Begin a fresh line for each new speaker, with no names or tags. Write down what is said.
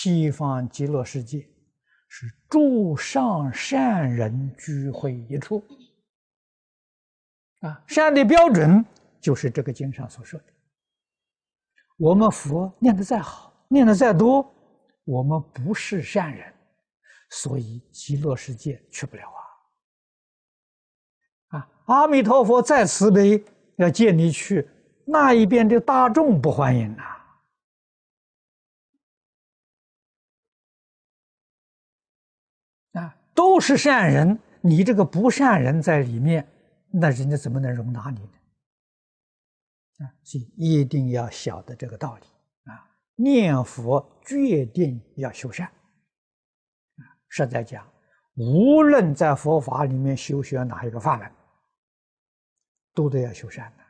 西方极乐世界是诸上善人聚会一处啊，善的标准就是这个经上所说的。我们佛念的再好，念的再多，我们不是善人，所以极乐世界去不了啊！啊，阿弥陀佛再慈悲，要见你去，那一边的大众不欢迎呐！啊，都是善人，你这个不善人在里面，那人家怎么能容纳你呢？啊，所以一定要晓得这个道理啊！念佛决定要修善啊！实在讲，无论在佛法里面修学哪一个法门，都得要修善的。